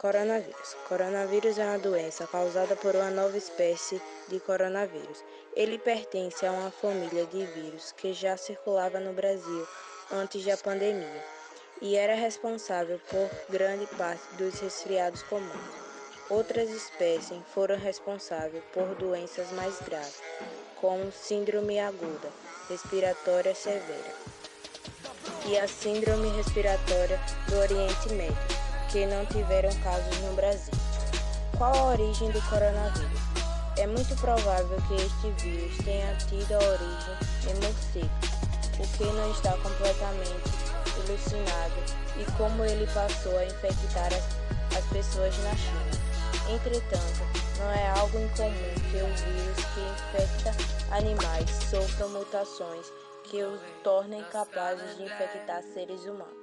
Coronavírus. Coronavírus é uma doença causada por uma nova espécie de coronavírus. Ele pertence a uma família de vírus que já circulava no Brasil antes da pandemia e era responsável por grande parte dos resfriados comuns. Outras espécies foram responsáveis por doenças mais graves, como síndrome aguda respiratória severa e a síndrome respiratória do Oriente Médio que não tiveram casos no Brasil. Qual a origem do coronavírus? É muito provável que este vírus tenha tido a origem em morcego, o que não está completamente elucidado e como ele passou a infectar as, as pessoas na China. Entretanto, não é algo incomum que o vírus que infecta animais sofra mutações que os tornem capazes de infectar seres humanos.